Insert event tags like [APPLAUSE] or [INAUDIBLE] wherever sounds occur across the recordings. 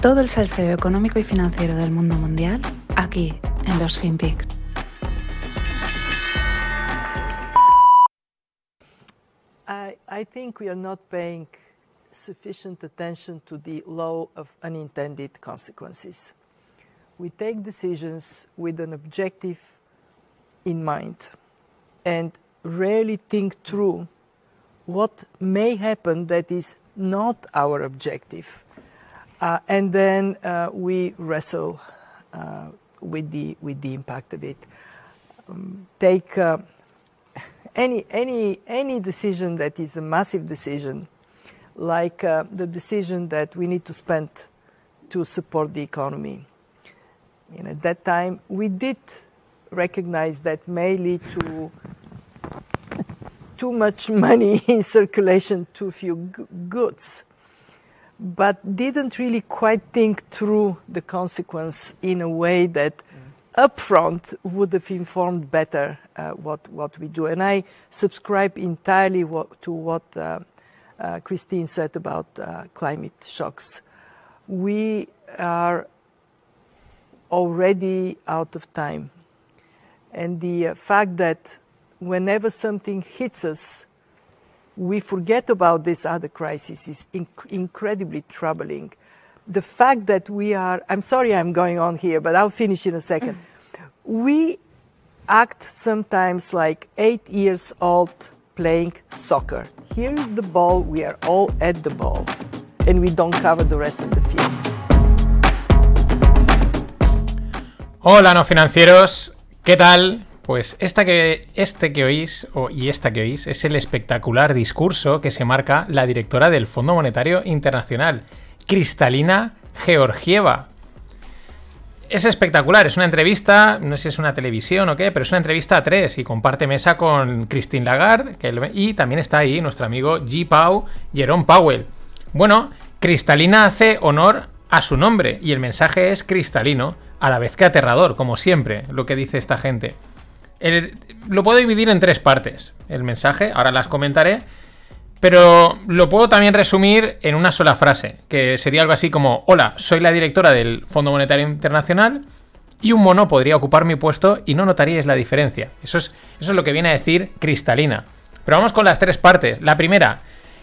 Todo el salseo económico y financiero del mundo mundial aquí en los FinPix. I, I think we are not paying sufficient attention to the law of unintended consequences. We take decisions with an objective in mind and rarely think through what may happen that is not our objective. Uh, and then uh, we wrestle uh, with, the, with the impact of it. Um, take any, any, any decision that is a massive decision, like the decision that we need to spend to support the economy. At that time, we did recognize that may lead to too much [LAUGHS] money in circulation, too few goods, but didn't really quite think through the consequence in a way that upfront would have informed better uh, what, what we do. And I subscribe entirely what, to what uh, uh, Christine said about uh, climate shocks. We are already out of time. And the uh, fact that whenever something hits us, we forget about this other crisis is inc- incredibly troubling. The fact that we are, I'm sorry I'm going on here, but I'll finish in a second. [CLEARS THROAT] we act sometimes like eight years old playing soccer. Here is the ball, we are all at the ball, and we don't cover the rest of the field. Hola, no financieros, ¿qué tal? Pues esta que, este que oís y esta que oís es el espectacular discurso que se marca la directora del Fondo Monetario Internacional, Cristalina Georgieva. Es espectacular, es una entrevista, no sé si es una televisión o qué, pero es una entrevista a tres y comparte mesa con Christine Lagarde que y también está ahí nuestro amigo G. Pau, Jerome Powell. Bueno, Cristalina hace honor a su nombre y el mensaje es cristalino, a la vez que aterrador, como siempre, lo que dice esta gente. Lo puedo dividir en tres partes, el mensaje, ahora las comentaré, pero lo puedo también resumir en una sola frase, que sería algo así como, hola, soy la directora del Fondo Monetario Internacional y un mono podría ocupar mi puesto y no notaríais la diferencia. Eso es, eso es lo que viene a decir Cristalina. Pero vamos con las tres partes. La primera,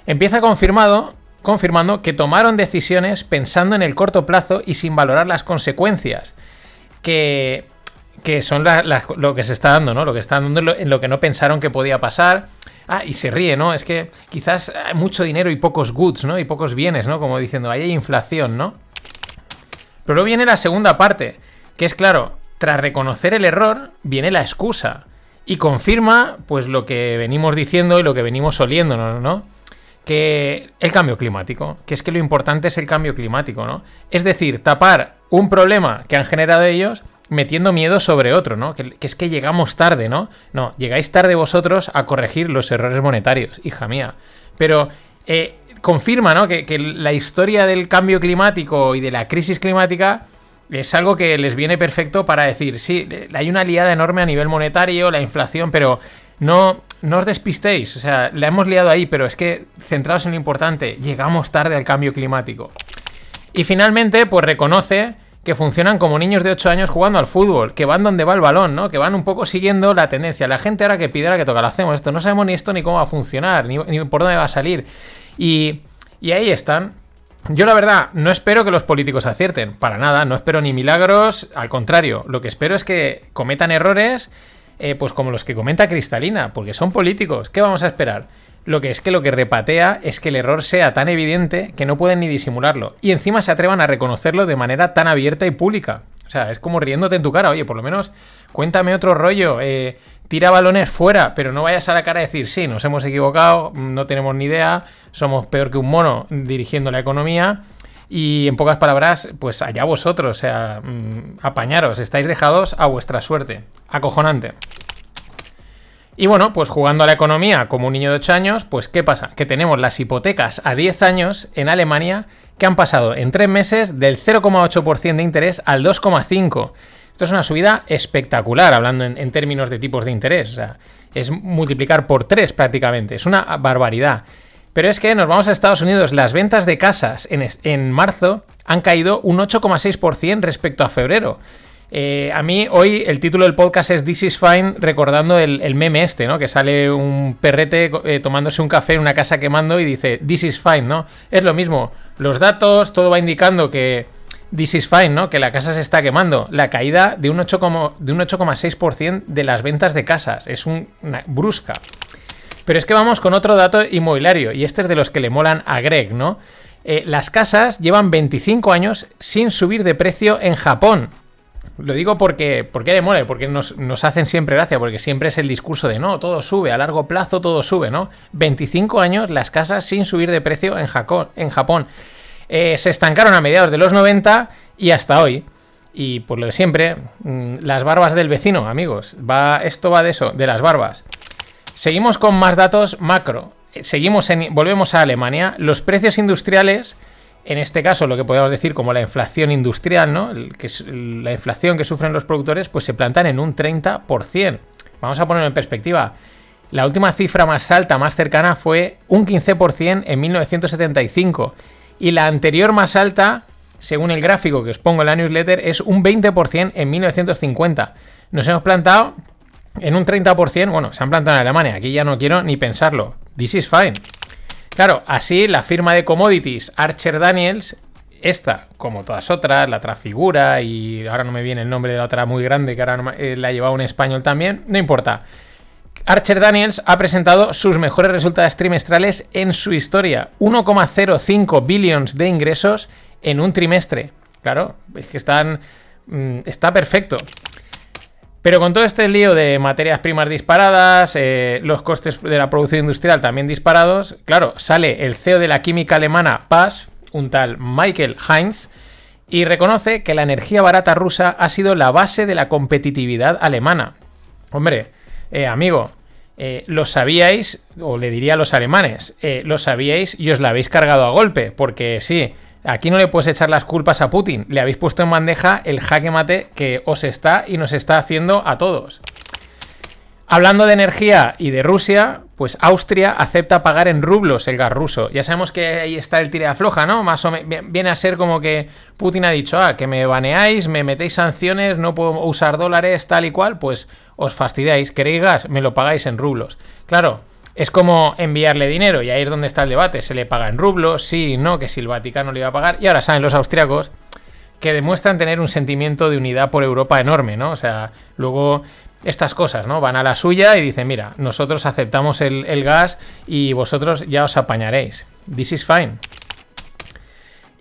empieza confirmado, confirmando que tomaron decisiones pensando en el corto plazo y sin valorar las consecuencias. Que, que son lo que se está dando, ¿no? Lo que está dando en lo, en lo que no pensaron que podía pasar. Ah, y se ríe, ¿no? Es que quizás hay mucho dinero y pocos goods, ¿no? Y pocos bienes, ¿no? Como diciendo, ahí hay inflación, ¿no? Pero luego viene la segunda parte, que es claro, tras reconocer el error, viene la excusa. Y confirma, pues, lo que venimos diciendo y lo que venimos oliéndonos, ¿no? Que el cambio climático, que es que lo importante es el cambio climático, ¿no? Es decir, tapar un problema que han generado ellos metiendo miedo sobre otro, ¿no? Que, es que llegamos tarde, ¿no? No, llegáis tarde vosotros a corregir los errores monetarios, hija mía. Pero eh, confirma, ¿no? Que, la historia del cambio climático y de la crisis climática es algo que les viene perfecto para decir, sí, hay una liada enorme a nivel monetario, la inflación, pero no, no os despistéis, o sea, la hemos liado ahí, pero es que centraos en lo importante, llegamos tarde al cambio climático. Y finalmente, pues reconoce que funcionan como niños de 8 años jugando al fútbol, que van donde va el balón, ¿no? Que van un poco siguiendo la tendencia. La gente ahora que pide, ahora que toca, lo hacemos esto. No sabemos ni esto ni cómo va a funcionar, ni, ni por dónde va a salir. Y, y ahí están. Yo la verdad no espero que los políticos acierten, para nada, no espero ni milagros, al contrario, lo que espero es que cometan errores, eh, pues como los que comenta Cristalina, porque son políticos, ¿qué vamos a esperar? Lo que es que lo que repatea es que el error sea tan evidente que no pueden ni disimularlo, y encima se atrevan a reconocerlo de manera tan abierta y pública. O sea, es como riéndote en tu cara, oye, por lo menos cuéntame otro rollo, eh, tira balones fuera, pero no vayas a la cara a decir, sí, nos hemos equivocado, no tenemos ni idea, somos peor que un mono dirigiendo la economía. Y en pocas palabras, pues allá vosotros, o sea, mmm, apañaros, estáis dejados a vuestra suerte. Acojonante. Y bueno, pues jugando a la economía como un niño de 8 años, pues ¿qué pasa? Que tenemos las hipotecas a 10 años en Alemania que han pasado en 3 meses del 0,8% de interés al 2,5%. Esto es una subida espectacular, hablando en, en, términos de tipos de interés. O sea, es multiplicar por 3 prácticamente. Es una barbaridad. Pero es que nos vamos a Estados Unidos. Las ventas de casas en, marzo han caído un 8,6% respecto a febrero. Eh, a mí hoy el título del podcast es This is Fine, recordando el, meme este, ¿no? Que sale un perrete eh, tomándose un café en una casa quemando y dice This is fine, ¿no? Es lo mismo. Los datos, todo va indicando que This is fine, ¿no? Que la casa se está quemando. La caída de un 8,6% de las ventas de casas. Es una brusca. Pero es que vamos con otro dato inmobiliario, y este es de los que le molan a Greg, ¿no? Eh, las casas llevan 25 años sin subir de precio en Japón. Lo digo porque, porque le mola, porque nos, hacen siempre gracia, porque siempre es el discurso de no, todo sube, a largo plazo todo sube, ¿no? 25 años las casas sin subir de precio en, Japón. En Japón. Eh, se estancaron a mediados de los 90 y hasta hoy. Y por lo de siempre, mm, las barbas del vecino, amigos. Va, esto va de eso, de las barbas. Seguimos con más datos macro. Seguimos en, volvemos a Alemania. Los precios industriales, en este caso lo que podemos decir como la inflación industrial, ¿no? que es la inflación que sufren los productores, pues se plantan en un 30%. Vamos a ponerlo en perspectiva. La última cifra más alta, más cercana, fue un 15% en 1975. Y la anterior más alta, según el gráfico que os pongo en la newsletter, es un 20% en 1950. Nos hemos plantado en un 30%, bueno, se han plantado en Alemania, aquí ya no quiero ni pensarlo. This is fine. Claro, así la firma de commodities Archer Daniels, esta, como todas otras, la Trafigura y ahora no me viene el nombre de la otra muy grande que ahora eh, la un español también, no importa. Archer Daniels ha presentado sus mejores resultados trimestrales en su historia. 1,05 billions de ingresos en un trimestre. Claro, es que están... Mm, está perfecto. Pero con todo este lío de materias primas disparadas, eh, los costes de la producción industrial también disparados, claro, sale el CEO de la química alemana PAS, un tal Michael Heinz, y reconoce que la energía barata rusa ha sido la base de la competitividad alemana. Hombre, eh, amigo, eh, lo sabíais, o le diría a los alemanes, lo sabíais y os la habéis cargado a golpe, porque sí, Aquí no le puedes echar las culpas a Putin. Le habéis puesto en bandeja el jaque mate que os está y nos está haciendo a todos. Hablando de energía y de Rusia, pues Austria acepta pagar en rublos el gas ruso. Ya sabemos que ahí está el tira floja, ¿no? Más o viene a ser como que Putin ha dicho, ah, que me baneáis, me metéis sanciones, no puedo usar dólares, tal y cual, pues os fastidiáis, queréis gas, me lo pagáis en rublos. Claro, es como enviarle dinero, y ahí es donde está el debate. Se le paga en rublos, sí, no, que si el Vaticano le iba a pagar. Y ahora saben los austriacos que demuestran tener un sentimiento de unidad por Europa enorme, ¿no? O sea, luego estas cosas, ¿no? Van a la suya y dicen, mira, nosotros aceptamos el, el gas y vosotros ya os apañaréis. This is fine.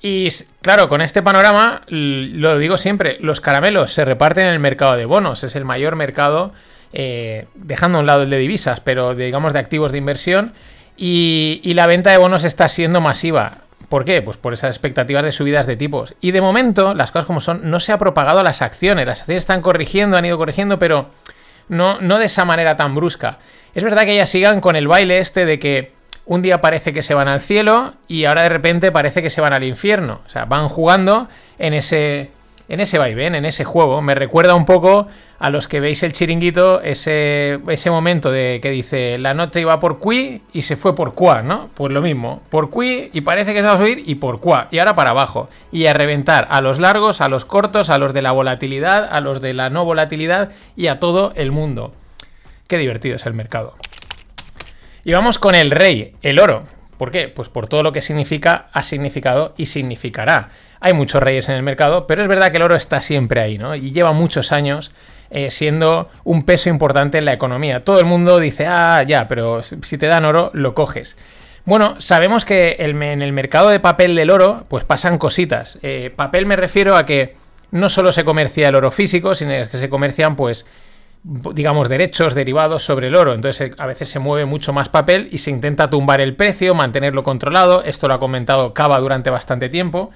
Y claro, con este panorama, lo digo siempre, los caramelos se reparten en el mercado de bonos. Es el mayor mercado eh, dejando a un lado el de divisas, pero digamos de activos de inversión, y, la venta de bonos está siendo masiva. ¿Por qué? Pues por esas expectativas de subidas de tipos. Y de momento, las cosas como son, no se ha propagado a las acciones. Las acciones están corrigiendo, han ido corrigiendo, pero no, no de esa manera tan brusca. Es verdad que ellas sigan con el baile este de que un día parece que se van al cielo y ahora de repente parece que se van al infierno. O sea, van jugando en ese, en ese vaivén, en ese juego. Me recuerda un poco a los que veis el chiringuito, ese, ese momento de que dice la nota iba por qui y se fue por qua, ¿no? Pues lo mismo, por qui y parece que se va a subir y por qua, y ahora para abajo. Y a reventar a los largos, a los cortos, a los de la volatilidad, a los de la no volatilidad y a todo el mundo. Qué divertido es el mercado. Y vamos con el rey, el oro. ¿Por qué? Pues por todo lo que significa, ha significado y significará. Hay muchos reyes en el mercado, pero es verdad que el oro está siempre ahí, ¿no? Y lleva muchos años eh, siendo un peso importante en la economía. Todo el mundo dice, ah, ya, pero si te dan oro, lo coges. Bueno, sabemos que en el mercado de papel del oro, pues pasan cositas. Eh, papel me refiero a que no solo se comercia el oro físico, sino que se comercian, pues, digamos, derechos derivados sobre el oro. Entonces a veces se mueve mucho más papel y se intenta tumbar el precio, mantenerlo controlado. Esto lo ha comentado Cava durante bastante tiempo.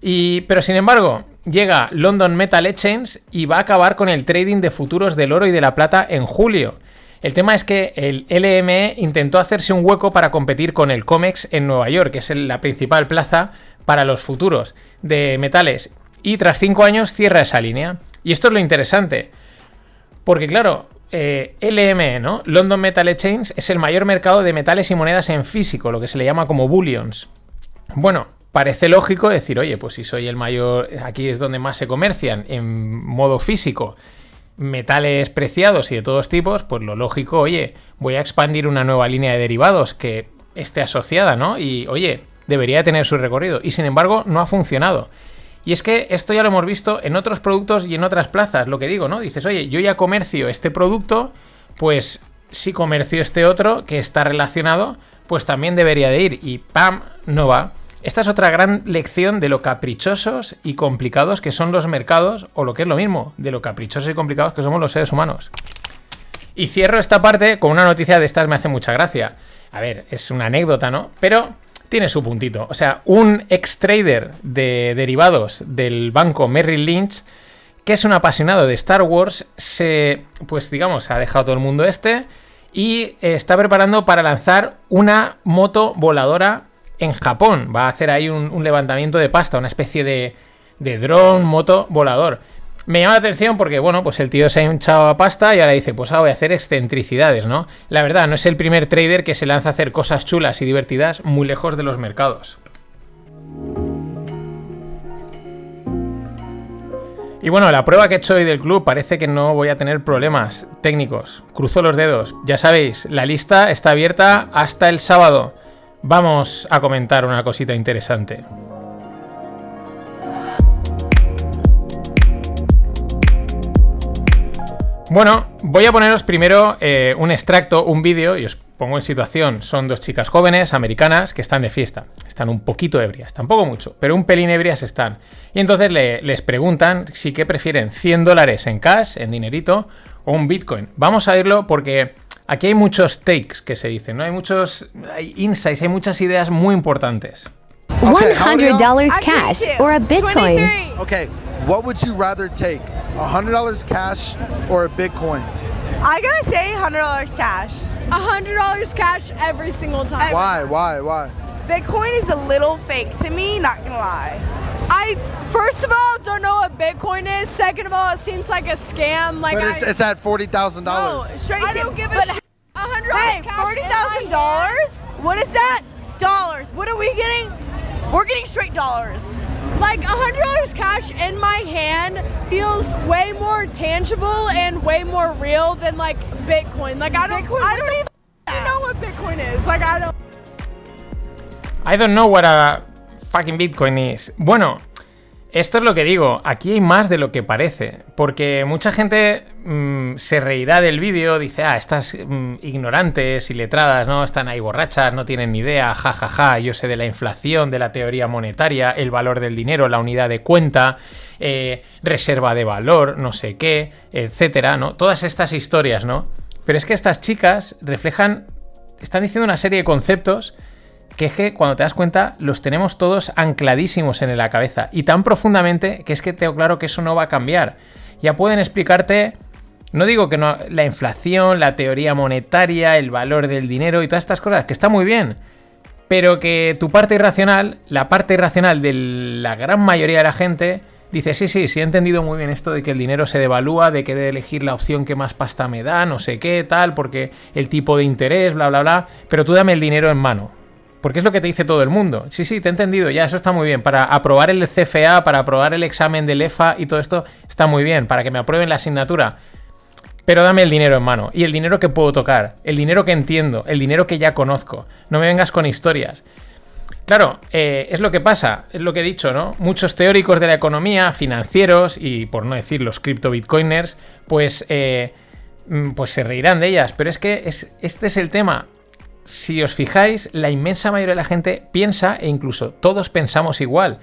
Y, pero sin embargo, llega London Metal Exchange y va a acabar con el trading de futuros del oro y de la plata en julio. El tema es que el LME intentó hacerse un hueco para competir con el COMEX en Nueva York, que es la principal plaza para los futuros de metales. Y tras cinco años cierra esa línea. Y esto es lo interesante. Porque claro, eh, LME, ¿no? London Metal Exchange es el mayor mercado de metales y monedas en físico, lo que se le llama como bullions. Bueno, parece lógico decir, oye, pues si soy el mayor, aquí es donde más se comercian en modo físico metales preciados y de todos tipos, pues lo lógico, oye, voy a expandir una nueva línea de derivados que esté asociada, ¿no? Y oye, debería tener su recorrido. Y sin embargo, no ha funcionado. Y es que esto ya lo hemos visto en otros productos y en otras plazas, lo que digo, ¿no? Dices, oye, yo ya comercio este producto, pues si comercio este otro que está relacionado, pues también debería de ir. Y ¡pam! No va. Esta es otra gran lección de lo caprichosos y complicados que son los mercados, o lo que es lo mismo, de lo caprichosos y complicados que somos los seres humanos. Y cierro esta parte con una noticia de estas, me hace mucha gracia. A ver, es una anécdota, ¿no? Pero tiene su puntito. O sea, un ex trader de derivados del banco Merrill Lynch, que es un apasionado de Star Wars, se, pues digamos, ha dejado todo el mundo este y está preparando para lanzar una moto voladora en Japón. Va a hacer ahí un, levantamiento de pasta, una especie de, de dron, moto, volador. Me llama la atención porque, bueno, pues el tío se ha hinchado a pasta y ahora dice, pues ahora voy a hacer excentricidades, ¿no? La verdad, no es el primer trader que se lanza a hacer cosas chulas y divertidas muy lejos de los mercados. Y bueno, la prueba que he hecho hoy del club parece que no voy a tener problemas técnicos. Cruzo los dedos. Ya sabéis, la lista está abierta hasta el sábado vamos a comentar una cosita interesante. Bueno, voy a poneros primero eh, un extracto, un vídeo, y os pongo en situación. Son dos chicas jóvenes, americanas, que están de fiesta. Están un poquito ebrias, tampoco mucho, pero un pelín ebrias están. Y entonces les preguntan si que prefieren 100 dólares en cash, en dinerito, o un Bitcoin. Vamos a irlo porque Aquí hay muchos takes que se dicen, ¿no? Hay muchos hay insights, hay muchas ideas muy importantes. Okay, $100 cash or a Bitcoin. 23. Okay, what would you rather take? $100 cash or a Bitcoin? I gotta say $100 cash. $100 cash every single time. Why? Why? Why? Bitcoin is a little fake to me, not gonna lie. I first of all don't know what Bitcoin is. Second of all, it seems like a scam. Like but it's, I, it's at forty thousand no, dollars. straight I don't give a But sh- A hundred Hey, dollars cash forty in my thousand hand. dollars? What is that? Dollars. What are we getting? We're getting straight dollars. Like a hundred dollars cash in my hand feels way more tangible and way more real than like Bitcoin. Like I don't, Bitcoin, I don't the even know what Bitcoin is. Like I don't. I don't know what a fucking Bitcoin is. Bueno, esto es lo que digo. Aquí hay más de lo que parece. Porque mucha gente mm, se reirá del vídeo, dice, ah, estas mm, ignorantes y letradas, ¿no? Están ahí borrachas, no tienen ni idea, ja, ja, ja, yo sé de la inflación, de la teoría monetaria, el valor del dinero, la unidad de cuenta, eh, reserva de valor, no sé qué, etcétera, ¿no? Todas estas historias, ¿no? Pero es que estas chicas reflejan, están diciendo una serie de conceptos que es que cuando te das cuenta los tenemos todos ancladísimos en la cabeza y tan profundamente que es que tengo claro que eso no va a cambiar. Ya pueden explicarte, no digo que no, la inflación, la teoría monetaria, el valor del dinero y todas estas cosas, que está muy bien, pero que tu parte irracional, la parte irracional de la gran mayoría de la gente, dice, sí, sí, sí he entendido muy bien esto de que el dinero se devalúa, de que he de elegir la opción que más pasta me da, no sé qué, tal, porque el tipo de interés, bla, bla, bla, pero tú dame el dinero en mano. Porque es lo que te dice todo el mundo. Sí, sí, te he entendido, ya, eso está muy bien. Para aprobar el CFA, para aprobar el examen del EFA y todo esto, está muy bien. Para que me aprueben la asignatura. Pero dame el dinero en mano. Y el dinero que puedo tocar. El dinero que entiendo. El dinero que ya conozco. No me vengas con historias. Claro, eh, es lo que pasa, es lo que he dicho, ¿no? Muchos teóricos de la economía, financieros y por no decir los cripto bitcoiners, pues, eh, mm, pues se reirán de ellas. Pero es que es, este es el tema si os fijáis, la inmensa mayoría de la gente piensa, e incluso todos pensamos igual.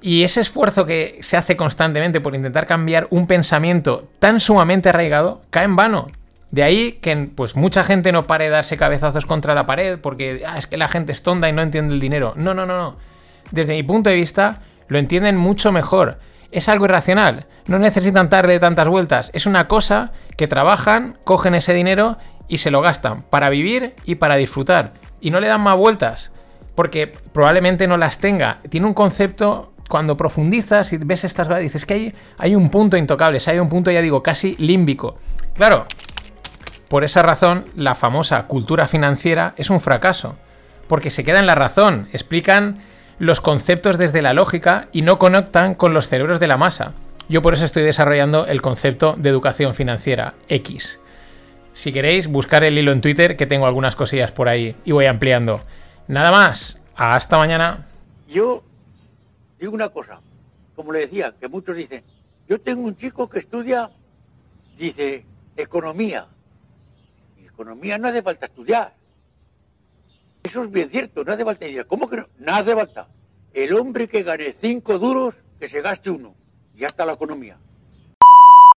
Y ese esfuerzo que se hace constantemente por intentar cambiar un pensamiento tan sumamente arraigado cae en vano. De ahí que pues mucha gente no pare de darse cabezazos contra la pared porque ah, es que la gente es tonta y no entiende el dinero. No, no, no, no. Desde mi punto de vista, lo entienden mucho mejor. Es algo irracional. No necesitan darle tantas vueltas. Es una cosa que trabajan, cogen ese dinero y se lo gastan para vivir y para disfrutar. Y no le dan más vueltas, porque probablemente no las tenga. Tiene un concepto, cuando profundizas y ves estas cosas, dices que hay, hay un punto intocable, hay un punto, ya digo, casi límbico. Claro, Por esa razón, la famosa cultura financiera es un fracaso, porque se queda en la razón, explican los conceptos desde la lógica y no conectan con los cerebros de la masa. Yo por eso estoy desarrollando el concepto de educación financiera, X. Si queréis, buscar el hilo en Twitter, que tengo algunas cosillas por ahí y voy ampliando. Nada más, hasta mañana. Yo digo una cosa, como le decía, que muchos dicen, yo tengo un chico que estudia, dice, economía. Y economía no hace falta estudiar. Eso es bien cierto, no hace falta estudiar. ¿Cómo que no? No hace falta. El hombre que gane cinco duros, que se gaste uno. Y ya está la economía.